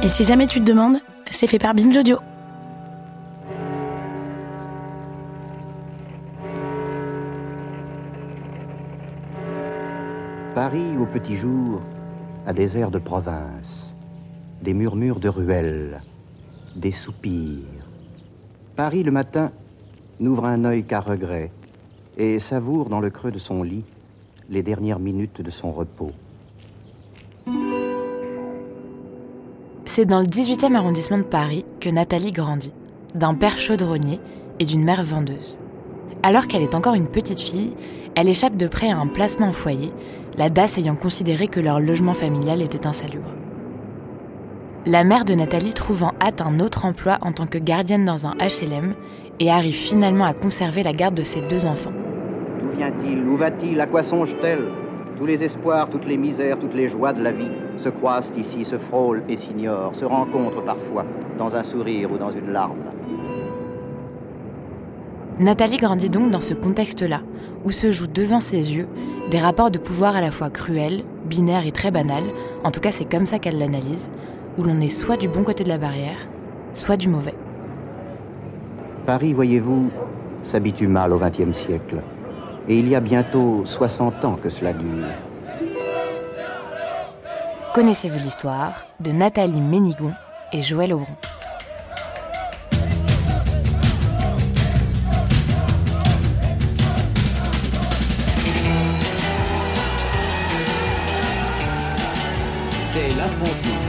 Et si jamais tu te demandes, c'est fait par Binge Audio. Paris au petit jour a des airs de province, des murmures de ruelles, des soupirs. Paris le matin n'ouvre un œil qu'à regret et savoure dans le creux de son lit les dernières minutes de son repos. C'est dans le 18e arrondissement de Paris que Nathalie grandit, d'un père chaudronnier et d'une mère vendeuse. Alors qu'elle est encore une petite fille, elle échappe de près à un placement en foyer, la DAS ayant considéré que leur logement familial était insalubre. La mère de Nathalie trouve en hâte un autre emploi en tant que gardienne dans un HLM et arrive finalement à conserver la garde de ses deux enfants. D'où vient-il Où va-t-il À quoi songe-t-elle? Tous les espoirs, toutes les misères, toutes les joies de la vie se croisent ici, se frôlent et s'ignorent, se rencontrent parfois, dans un sourire ou dans une larme. Nathalie grandit donc dans ce contexte-là, où se jouent devant ses yeux des rapports de pouvoir à la fois cruels, binaires et très banals, en tout cas c'est comme ça qu'elle l'analyse, où l'on est soit du bon côté de la barrière, soit du mauvais. Paris, voyez-vous, s'habitue mal au XXe siècle. Et il y a bientôt 60 ans que cela dure. Connaissez-vous l'histoire de Nathalie Ménigon et Joël Aubron? C'est l'affrontement.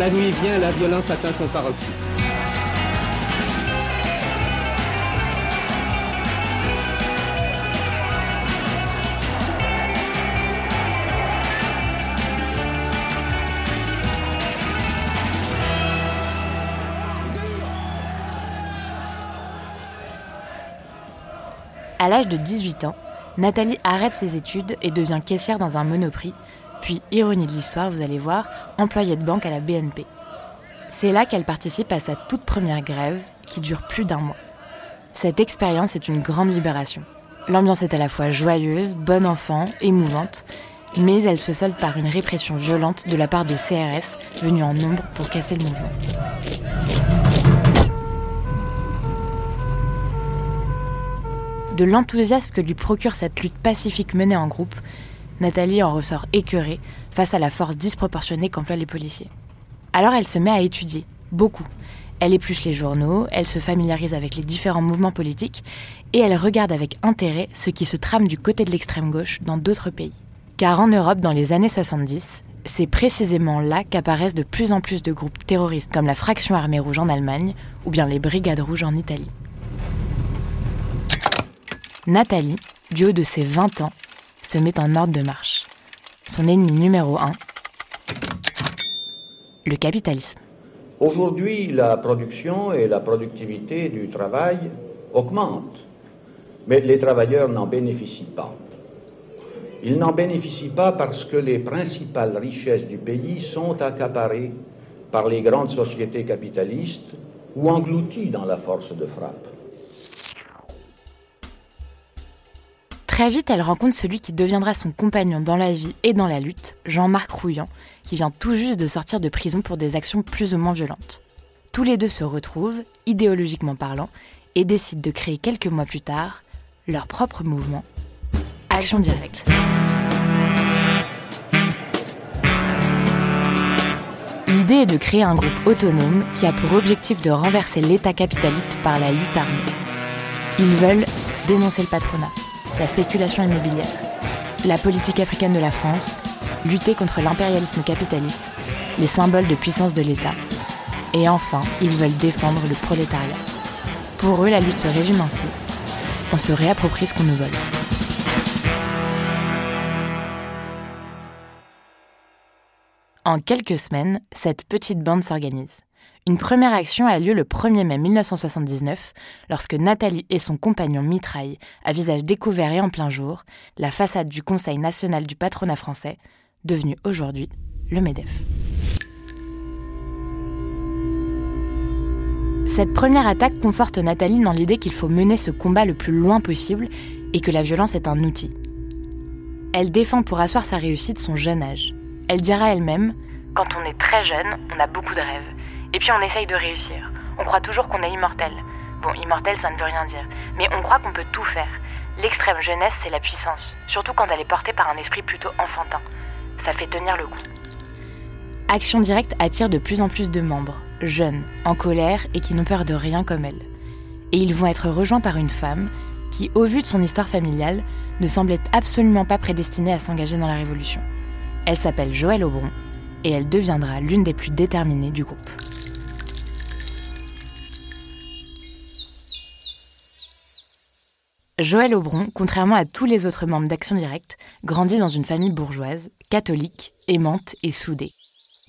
La nuit vient, la violence atteint son paroxysme. À l'âge de 18 ans, Nathalie arrête ses études et devient caissière dans un monoprix, puis, ironie de l'histoire, vous allez voir, employée de banque à la BNP. C'est là qu'elle participe à sa toute première grève, qui dure plus d'un mois. Cette expérience est une grande libération. L'ambiance est à la fois joyeuse, bon enfant, émouvante, mais elle se solde par une répression violente de la part de CRS venus en nombre pour casser le mouvement. De l'enthousiasme que lui procure cette lutte pacifique menée en groupe, Nathalie en ressort écœurée face à la force disproportionnée qu'emploient les policiers. Alors elle se met à étudier, beaucoup. Elle épluche les journaux, elle se familiarise avec les différents mouvements politiques et elle regarde avec intérêt ce qui se trame du côté de l'extrême gauche dans d'autres pays. Car en Europe, dans les années 70, c'est précisément là qu'apparaissent de plus en plus de groupes terroristes comme la Fraction Armée Rouge en Allemagne ou bien les Brigades Rouges en Italie. Nathalie, du haut de ses 20 ans, se met en ordre de marche. Son ennemi numéro un, le capitalisme. Aujourd'hui, la production et la productivité du travail augmentent, mais les travailleurs n'en bénéficient pas. Ils n'en bénéficient pas parce que les principales richesses du pays sont accaparées par les grandes sociétés capitalistes ou englouties dans la force de frappe. Très vite, elle rencontre celui qui deviendra son compagnon dans la vie et dans la lutte, Jean-Marc Rouillant, qui vient tout juste de sortir de prison pour des actions plus ou moins violentes. Tous les deux se retrouvent, idéologiquement parlant, et décident de créer quelques mois plus tard leur propre mouvement, Action Directe. L'idée est de créer un groupe autonome qui a pour objectif de renverser l'État capitaliste par la lutte armée. Ils veulent dénoncer le patronat, la spéculation immobilière, la politique africaine de la France, lutter contre l'impérialisme capitaliste, les symboles de puissance de l'État. Et enfin, ils veulent défendre le prolétariat. Pour eux, la lutte se résume ainsi. On se réapproprie ce qu'on nous vole. En quelques semaines, cette petite bande s'organise. Une première action a lieu le 1er mai 1979, lorsque Nathalie et son compagnon mitraillent, à visage découvert et en plein jour, la façade du Conseil national du patronat français, devenu aujourd'hui le MEDEF. Cette première attaque conforte Nathalie dans l'idée qu'il faut mener ce combat le plus loin possible et que la violence est un outil. Elle défend pour asseoir sa réussite son jeune âge. Elle dira elle-même Quand on est très jeune, on a beaucoup de rêves. Et puis on essaye de réussir. On croit toujours qu'on est immortel. Bon, immortel, ça ne veut rien dire. Mais on croit qu'on peut tout faire. L'extrême jeunesse, c'est la puissance. Surtout quand elle est portée par un esprit plutôt enfantin. Ça fait tenir le coup. Action Directe attire de plus en plus de membres, jeunes, en colère et qui n'ont peur de rien comme elle. Et ils vont être rejoints par une femme qui, au vu de son histoire familiale, ne semblait absolument pas prédestinée à s'engager dans la Révolution. Elle s'appelle Joëlle Aubron et elle deviendra l'une des plus déterminées du groupe. Joël Aubron, contrairement à tous les autres membres d'Action Directe, grandit dans une famille bourgeoise, catholique, aimante et soudée.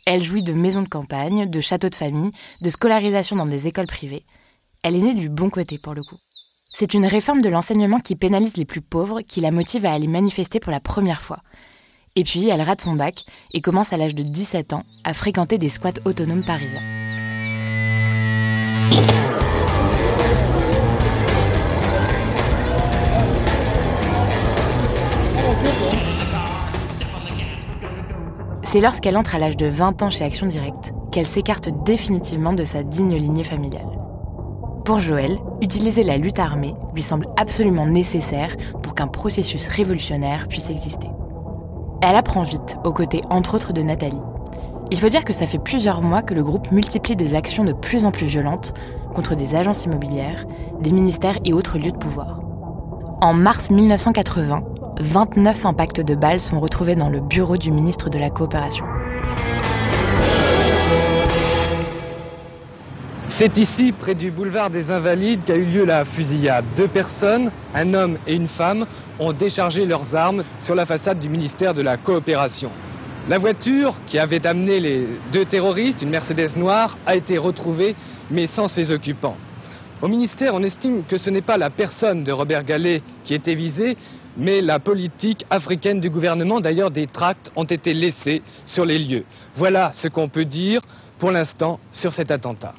Elle jouit de maisons de campagne, de châteaux de famille, de scolarisation dans des écoles privées. Elle est née du bon côté pour le coup. C'est une réforme de l'enseignement qui pénalise les plus pauvres qui la motive à aller manifester pour la première fois. Et puis, elle rate son bac et commence à l'âge de 17 ans à fréquenter des squats autonomes parisiens. C'est lorsqu'elle entre à l'âge de 20 ans chez Action Directe qu'elle s'écarte définitivement de sa digne lignée familiale. Pour Joël, utiliser la lutte armée lui semble absolument nécessaire pour qu'un processus révolutionnaire puisse exister. Elle apprend vite, aux côtés entre autres de Nathalie. Il faut dire que ça fait plusieurs mois que le groupe multiplie des actions de plus en plus violentes contre des agences immobilières, des ministères et autres lieux de pouvoir. En mars 1980, 29 impacts de balles sont retrouvés dans le bureau du ministre de la Coopération. C'est ici, près du boulevard des Invalides, qu'a eu lieu la fusillade. Deux personnes, un homme et une femme, ont déchargé leurs armes sur la façade du ministère de la Coopération. La voiture qui avait amené les deux terroristes, une Mercedes noire, a été retrouvée, mais sans ses occupants. Au ministère, on estime que ce n'est pas la personne de Robert Gallet qui était visée, mais la politique africaine du gouvernement. D'ailleurs, des tracts ont été laissés sur les lieux. Voilà ce qu'on peut dire pour l'instant sur cet attentat.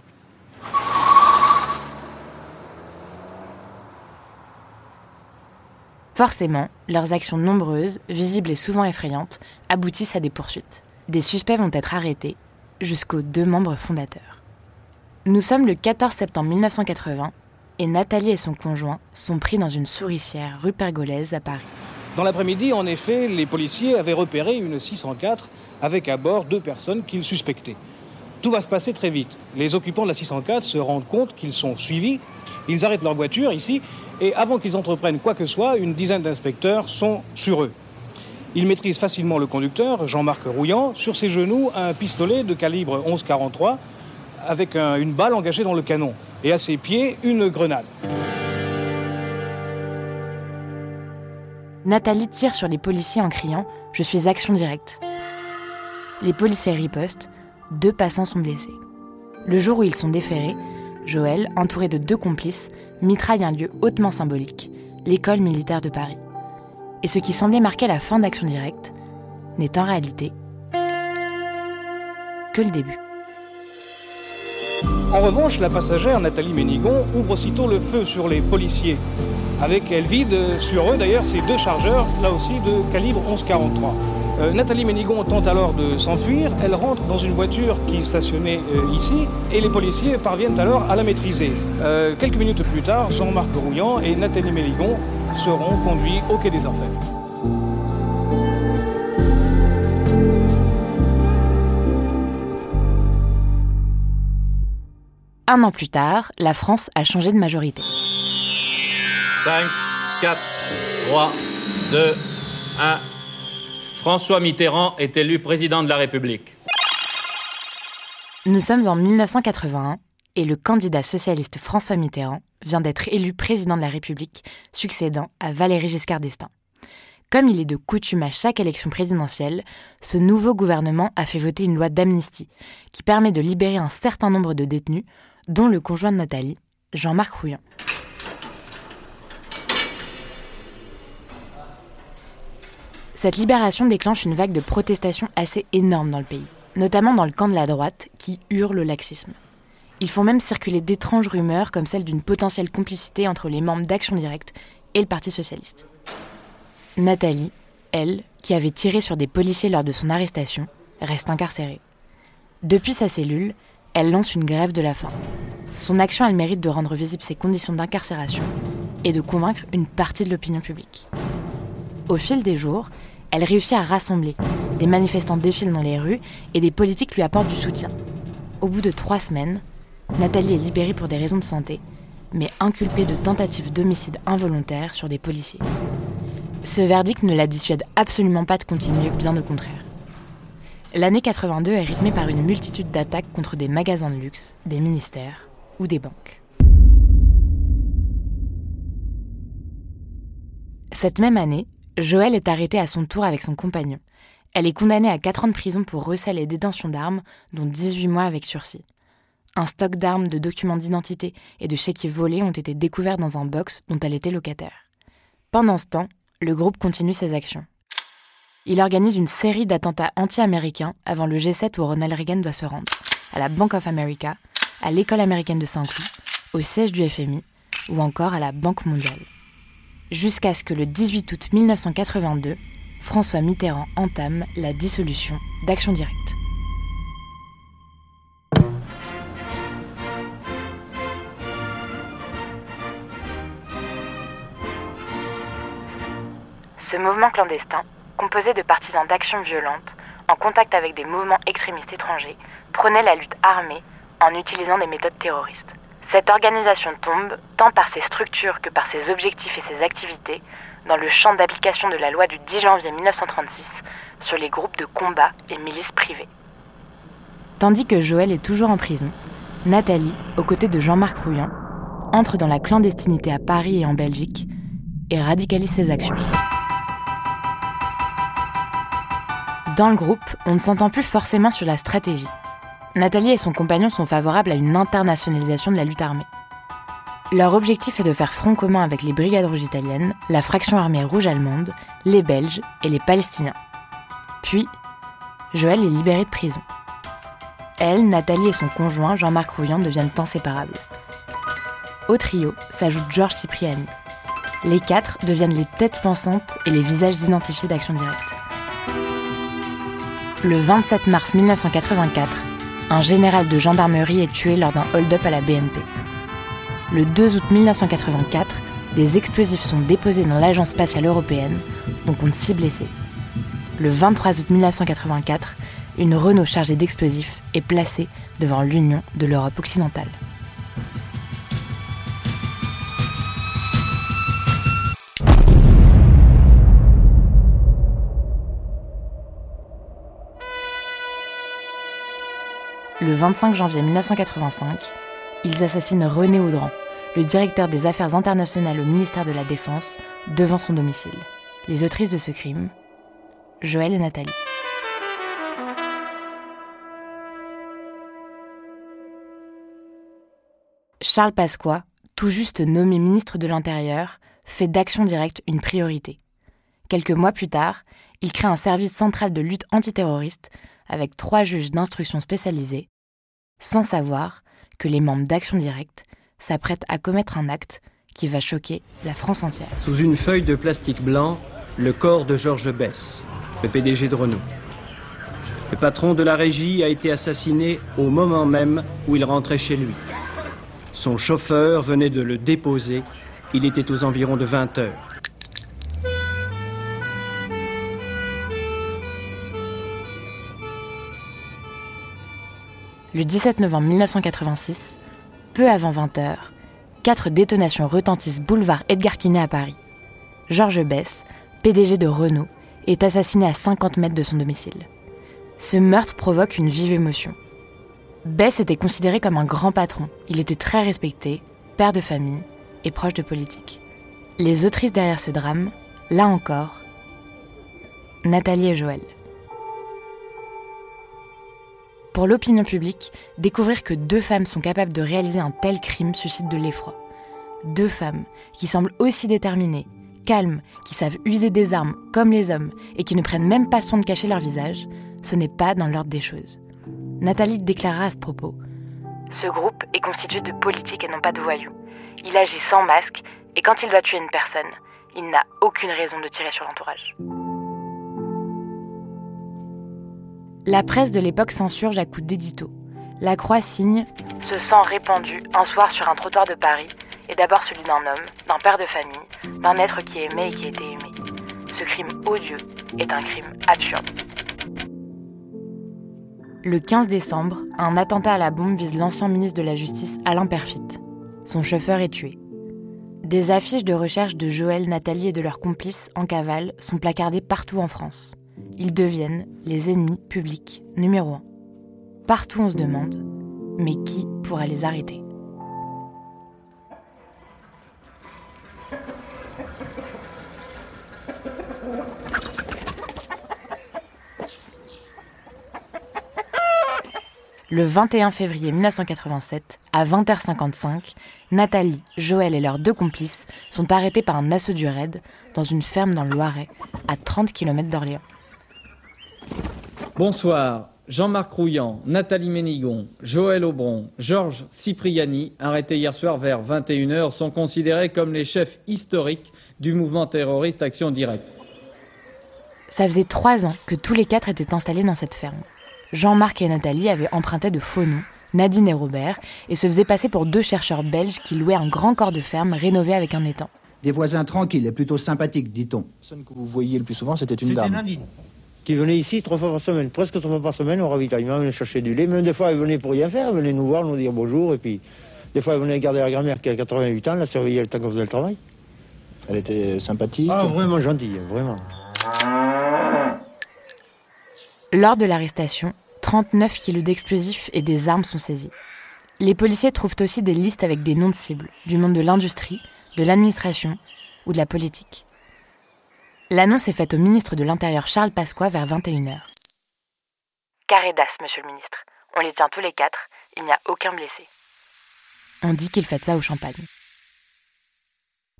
Forcément, leurs actions nombreuses, visibles et souvent effrayantes, aboutissent à des poursuites. Des suspects vont être arrêtés, jusqu'aux deux membres fondateurs. Nous sommes le 14 septembre 1980 et Nathalie et son conjoint sont pris dans une souricière rue Pergolèse à Paris. Dans l'après-midi, en effet, les policiers avaient repéré une 604 avec à bord deux personnes qu'ils suspectaient. Tout va se passer très vite. Les occupants de la 604 se rendent compte qu'ils sont suivis. Ils arrêtent leur voiture ici et avant qu'ils entreprennent quoi que ce soit, une dizaine d'inspecteurs sont sur eux. Ils maîtrisent facilement le conducteur, Jean-Marc Rouillant, sur ses genoux un pistolet de calibre 11-43 avec une balle engagée dans le canon, et à ses pieds, une grenade. Nathalie tire sur les policiers en criant ⁇ Je suis action directe ⁇ Les policiers ripostent, deux passants sont blessés. Le jour où ils sont déférés, Joël, entouré de deux complices, mitraille un lieu hautement symbolique, l'école militaire de Paris. Et ce qui semblait marquer la fin d'Action Directe n'est en réalité que le début. En revanche, la passagère Nathalie Ménigon ouvre aussitôt le feu sur les policiers. Avec elle vide sur eux d'ailleurs ces deux chargeurs, là aussi de calibre 1143. Euh, Nathalie Ménigon tente alors de s'enfuir. Elle rentre dans une voiture qui stationnait euh, ici et les policiers parviennent alors à la maîtriser. Euh, quelques minutes plus tard, Jean-Marc Rouillant et Nathalie Ménigon seront conduits au quai des Orfèvres. Un an plus tard, la France a changé de majorité. 5, 4, 3, 2, 1. 1. François Mitterrand est élu président de la République. Nous sommes en 1981 et le candidat socialiste François Mitterrand vient d'être élu président de la République, succédant à Valéry Giscard d'Estaing. Comme il est de coutume à chaque élection présidentielle, ce nouveau gouvernement a fait voter une loi d'amnistie qui permet de libérer un certain nombre de détenus, dont le conjoint de Nathalie, Jean-Marc Rouillon. Cette libération déclenche une vague de protestations assez énorme dans le pays, notamment dans le camp de la droite qui hurle le laxisme. Ils font même circuler d'étranges rumeurs comme celle d'une potentielle complicité entre les membres d'Action Directe et le Parti socialiste. Nathalie, elle, qui avait tiré sur des policiers lors de son arrestation, reste incarcérée. Depuis sa cellule, elle lance une grève de la faim. Son action a le mérite de rendre visibles ses conditions d'incarcération et de convaincre une partie de l'opinion publique. Au fil des jours, elle réussit à rassembler. Des manifestants défilent dans les rues et des politiques lui apportent du soutien. Au bout de trois semaines, Nathalie est libérée pour des raisons de santé, mais inculpée de tentative d'homicide involontaire sur des policiers. Ce verdict ne la dissuade absolument pas de continuer, bien au contraire. L'année 82 est rythmée par une multitude d'attaques contre des magasins de luxe, des ministères ou des banques. Cette même année, Joël est arrêtée à son tour avec son compagnon. Elle est condamnée à 4 ans de prison pour recel et détention d'armes, dont 18 mois avec sursis. Un stock d'armes, de documents d'identité et de chéquiers volés ont été découverts dans un box dont elle était locataire. Pendant ce temps, le groupe continue ses actions. Il organise une série d'attentats anti-américains avant le G7 où Ronald Reagan doit se rendre, à la Bank of America, à l'école américaine de Saint-Cloud, au siège du FMI ou encore à la Banque mondiale. Jusqu'à ce que le 18 août 1982, François Mitterrand entame la dissolution d'Action Directe. Ce mouvement clandestin, composé de partisans d'actions violentes, en contact avec des mouvements extrémistes étrangers, prônait la lutte armée en utilisant des méthodes terroristes. Cette organisation tombe, tant par ses structures que par ses objectifs et ses activités, dans le champ d'application de la loi du 10 janvier 1936 sur les groupes de combat et milices privées. Tandis que Joël est toujours en prison, Nathalie, aux côtés de Jean-Marc Rouillon, entre dans la clandestinité à Paris et en Belgique et radicalise ses actions. Dans le groupe, on ne s'entend plus forcément sur la stratégie. Nathalie et son compagnon sont favorables à une internationalisation de la lutte armée. Leur objectif est de faire front commun avec les brigades rouges italiennes, la fraction armée rouge allemande, les Belges et les Palestiniens. Puis, Joël est libérée de prison. Elle, Nathalie et son conjoint, Jean-Marc Rouillant, deviennent inséparables. Au trio s'ajoute Georges Cipriani. Les quatre deviennent les têtes pensantes et les visages identifiés d'Action Directe. Le 27 mars 1984, un général de gendarmerie est tué lors d'un hold-up à la BNP. Le 2 août 1984, des explosifs sont déposés dans l'Agence spatiale européenne, on compte 6 blessés. Le 23 août 1984, une Renault chargée d'explosifs est placée devant l'Union de l'Europe occidentale. Le 25 janvier 1985, ils assassinent René Audran, le directeur des affaires internationales au ministère de la Défense, devant son domicile. Les autrices de ce crime, Joël et Nathalie. Charles Pasqua, tout juste nommé ministre de l'Intérieur, fait d'action directe une priorité. Quelques mois plus tard, il crée un service central de lutte antiterroriste avec trois juges d'instruction spécialisés, sans savoir que les membres d'Action Directe s'apprêtent à commettre un acte qui va choquer la France entière. Sous une feuille de plastique blanc, le corps de Georges Bess, le PDG de Renault. Le patron de la régie a été assassiné au moment même où il rentrait chez lui. Son chauffeur venait de le déposer. Il était aux environs de 20 heures. Le 17 novembre 1986, peu avant 20h, quatre détonations retentissent boulevard Edgar Quinet à Paris. Georges Bess, PDG de Renault, est assassiné à 50 mètres de son domicile. Ce meurtre provoque une vive émotion. Bess était considéré comme un grand patron. Il était très respecté, père de famille et proche de politique. Les autrices derrière ce drame, là encore, Nathalie et Joël. Pour l'opinion publique, découvrir que deux femmes sont capables de réaliser un tel crime suscite de l'effroi. Deux femmes qui semblent aussi déterminées, calmes, qui savent user des armes comme les hommes et qui ne prennent même pas soin de cacher leur visage, ce n'est pas dans l'ordre des choses. Nathalie déclara à ce propos Ce groupe est constitué de politiques et non pas de voyous. Il agit sans masque et quand il doit tuer une personne, il n'a aucune raison de tirer sur l'entourage. La presse de l'époque s'insurge à coups d'édito. La Croix signe Ce sang répandu un soir sur un trottoir de Paris est d'abord celui d'un homme, d'un père de famille, d'un être qui aimait et qui était aimé. Ce crime odieux est un crime absurde. Le 15 décembre, un attentat à la bombe vise l'ancien ministre de la Justice Alain Perfit. Son chauffeur est tué. Des affiches de recherche de Joël, Nathalie et de leurs complices en cavale sont placardées partout en France ils deviennent les ennemis publics numéro un. Partout on se demande, mais qui pourra les arrêter? Le 21 février 1987, à 20h55, Nathalie, Joël et leurs deux complices sont arrêtés par un assaut du raid dans une ferme dans le Loiret, à 30 km d'Orléans. Bonsoir. Jean-Marc Rouillant, Nathalie Ménigon, Joël Aubron, Georges Cipriani, arrêtés hier soir vers 21h, sont considérés comme les chefs historiques du mouvement terroriste Action Directe. Ça faisait trois ans que tous les quatre étaient installés dans cette ferme. Jean-Marc et Nathalie avaient emprunté de faux noms, Nadine et Robert, et se faisaient passer pour deux chercheurs belges qui louaient un grand corps de ferme rénové avec un étang. Des voisins tranquilles et plutôt sympathiques, dit-on. La personne que vous voyiez le plus souvent, c'était une dame. Nadine qui venait ici trois fois par semaine, presque trois fois par semaine au ravitaillement, venait chercher du lait. Même des fois, elle venait pour rien faire, elle venait nous voir, nous dire bonjour, et puis des fois, elle venait garder la grand-mère qui a 88 ans, la surveiller le temps qu'on faisait le travail. Elle était sympathique Ah, vraiment gentille, vraiment. Lors de l'arrestation, 39 kilos d'explosifs et des armes sont saisis. Les policiers trouvent aussi des listes avec des noms de cibles, du monde de l'industrie, de l'administration ou de la politique. L'annonce est faite au ministre de l'Intérieur Charles Pasqua vers 21h. Carré d'as, monsieur le ministre. On les tient tous les quatre, il n'y a aucun blessé. On dit qu'il fait ça au champagne.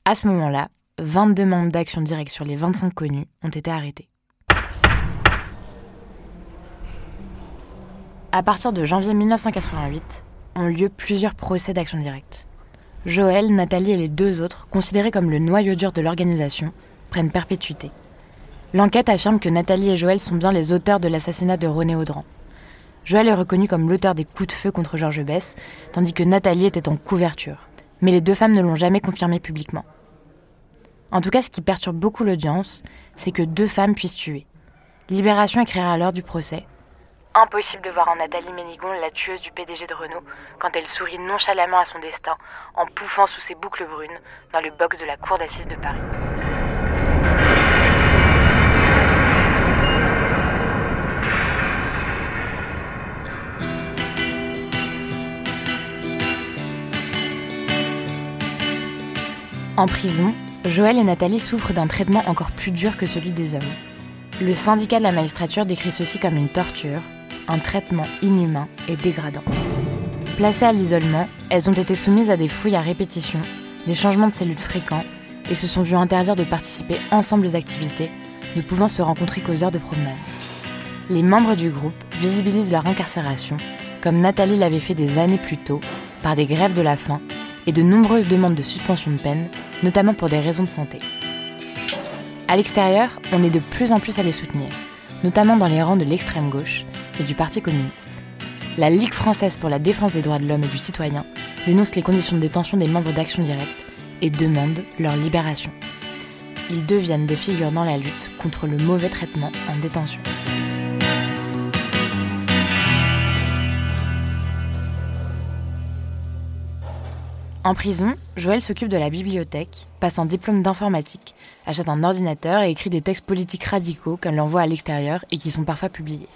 À ce moment-là, 22 membres d'Action Directe sur les 25 connus ont été arrêtés. À partir de janvier 1988, ont lieu plusieurs procès d'Action Directe. Joël, Nathalie et les deux autres, considérés comme le noyau dur de l'organisation, prennent perpétuité. L'enquête affirme que Nathalie et Joël sont bien les auteurs de l'assassinat de René Audran. Joël est reconnu comme l'auteur des coups de feu contre Georges Bess, tandis que Nathalie était en couverture. Mais les deux femmes ne l'ont jamais confirmé publiquement. En tout cas, ce qui perturbe beaucoup l'audience, c'est que deux femmes puissent tuer. Libération écrira alors du procès. Impossible de voir en Nathalie Ménigon la tueuse du PDG de Renault quand elle sourit nonchalamment à son destin en pouffant sous ses boucles brunes dans le box de la cour d'assises de Paris. En prison, Joël et Nathalie souffrent d'un traitement encore plus dur que celui des hommes. Le syndicat de la magistrature décrit ceci comme une torture, un traitement inhumain et dégradant. Placées à l'isolement, elles ont été soumises à des fouilles à répétition, des changements de cellules fréquents et se sont vues interdire de participer ensemble aux activités, ne pouvant se rencontrer qu'aux heures de promenade. Les membres du groupe visibilisent leur incarcération, comme Nathalie l'avait fait des années plus tôt, par des grèves de la faim et de nombreuses demandes de suspension de peine, notamment pour des raisons de santé. À l'extérieur, on est de plus en plus à les soutenir, notamment dans les rangs de l'extrême gauche et du Parti communiste. La Ligue française pour la défense des droits de l'homme et du citoyen dénonce les conditions de détention des membres d'Action Directe et demande leur libération. Ils deviennent des figures dans la lutte contre le mauvais traitement en détention. En prison, Joël s'occupe de la bibliothèque, passe un diplôme d'informatique, achète un ordinateur et écrit des textes politiques radicaux qu'elle envoie à l'extérieur et qui sont parfois publiés.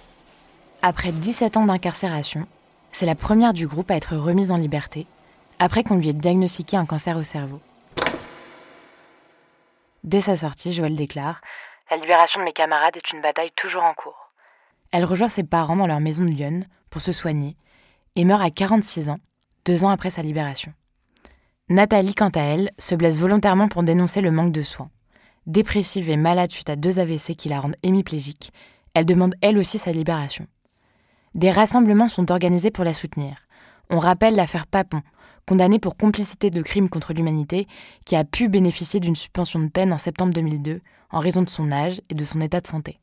Après 17 ans d'incarcération, c'est la première du groupe à être remise en liberté, après qu'on lui ait diagnostiqué un cancer au cerveau. Dès sa sortie, Joël déclare La libération de mes camarades est une bataille toujours en cours. Elle rejoint ses parents dans leur maison de Lyon pour se soigner et meurt à 46 ans, deux ans après sa libération. Nathalie, quant à elle, se blesse volontairement pour dénoncer le manque de soins. Dépressive et malade suite à deux AVC qui la rendent hémiplégique, elle demande elle aussi sa libération. Des rassemblements sont organisés pour la soutenir. On rappelle l'affaire Papon, condamnée pour complicité de crimes contre l'humanité, qui a pu bénéficier d'une suspension de peine en septembre 2002 en raison de son âge et de son état de santé.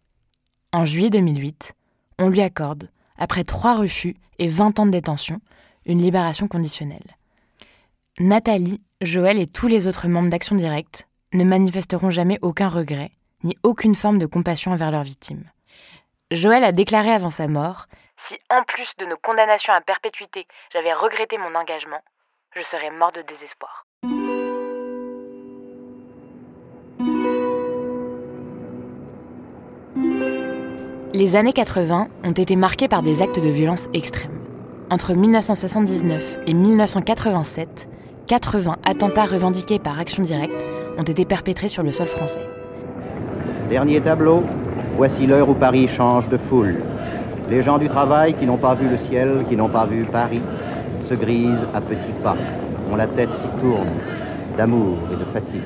En juillet 2008, on lui accorde, après trois refus et 20 ans de détention, une libération conditionnelle. Nathalie, Joël et tous les autres membres d'Action Directe ne manifesteront jamais aucun regret, ni aucune forme de compassion envers leurs victimes. Joël a déclaré avant sa mort Si en plus de nos condamnations à perpétuité, j'avais regretté mon engagement, je serais mort de désespoir. Les années 80 ont été marquées par des actes de violence extrêmes. Entre 1979 et 1987, 80 attentats revendiqués par Action Directe ont été perpétrés sur le sol français. Dernier tableau, voici l'heure où Paris change de foule. Les gens du travail qui n'ont pas vu le ciel, qui n'ont pas vu Paris, se grisent à petits pas, ont la tête qui tourne, d'amour et de fatigue.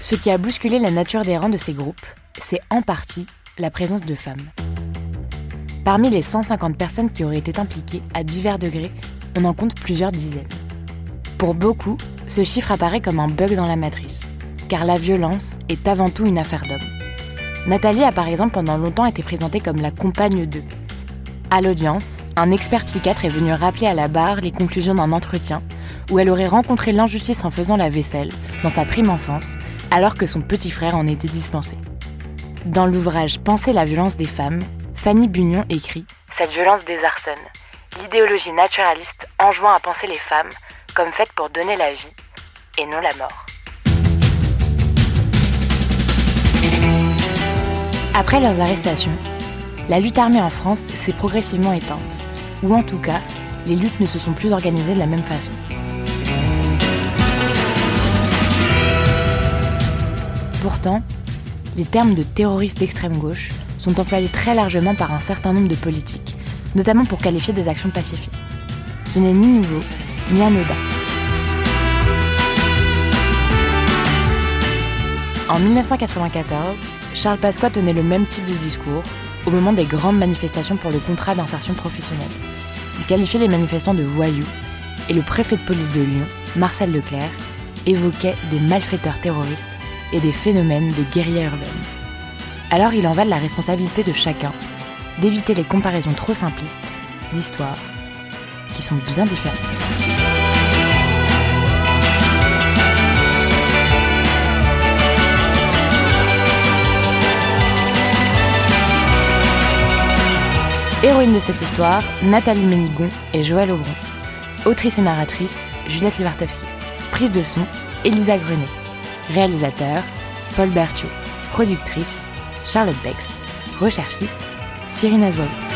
Ce qui a bousculé la nature des rangs de ces groupes, c'est en partie la présence de femmes. Parmi les 150 personnes qui auraient été impliquées à divers degrés, on en compte plusieurs dizaines. Pour beaucoup, ce chiffre apparaît comme un bug dans la matrice, car la violence est avant tout une affaire d'hommes. Nathalie a par exemple pendant longtemps été présentée comme la compagne d'eux. À l'audience, un expert psychiatre est venu rappeler à la barre les conclusions d'un entretien où elle aurait rencontré l'injustice en faisant la vaisselle, dans sa prime enfance, alors que son petit frère en était dispensé. Dans l'ouvrage Penser la violence des femmes, Fanny Bunion écrit Cette violence désarçonne. L'idéologie naturaliste enjoint à penser les femmes comme faites pour donner la vie et non la mort. Après leurs arrestations, la lutte armée en France s'est progressivement éteinte, ou en tout cas, les luttes ne se sont plus organisées de la même façon. Pourtant, les termes de terroristes d'extrême gauche sont employés très largement par un certain nombre de politiques, notamment pour qualifier des actions pacifistes. Ce n'est ni nouveau, ni anodin. En 1994, Charles Pasqua tenait le même type de discours au moment des grandes manifestations pour le contrat d'insertion professionnelle. Il qualifiait les manifestants de voyous et le préfet de police de Lyon, Marcel Leclerc, évoquait des malfaiteurs terroristes et des phénomènes de guérilla urbaine. Alors il en va de la responsabilité de chacun d'éviter les comparaisons trop simplistes d'histoires qui sont bien différentes. Héroïne de cette histoire, Nathalie Ménigon et Joël Aubron. Autrice et narratrice, Juliette Livartowski. Prise de son, Elisa Grenet. Réalisateur, Paul Berthiaud. Productrice, Charlotte Bex. Recherchiste, Cyrine Azoulay.